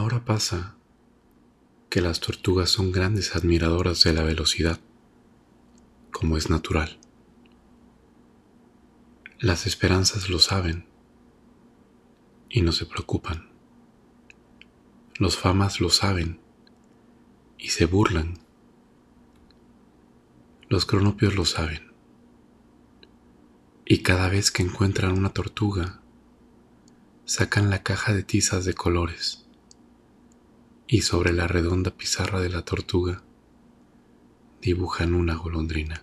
Ahora pasa que las tortugas son grandes admiradoras de la velocidad, como es natural. Las esperanzas lo saben y no se preocupan. Los famas lo saben y se burlan. Los cronopios lo saben. Y cada vez que encuentran una tortuga, sacan la caja de tizas de colores y sobre la redonda pizarra de la tortuga dibujan una golondrina.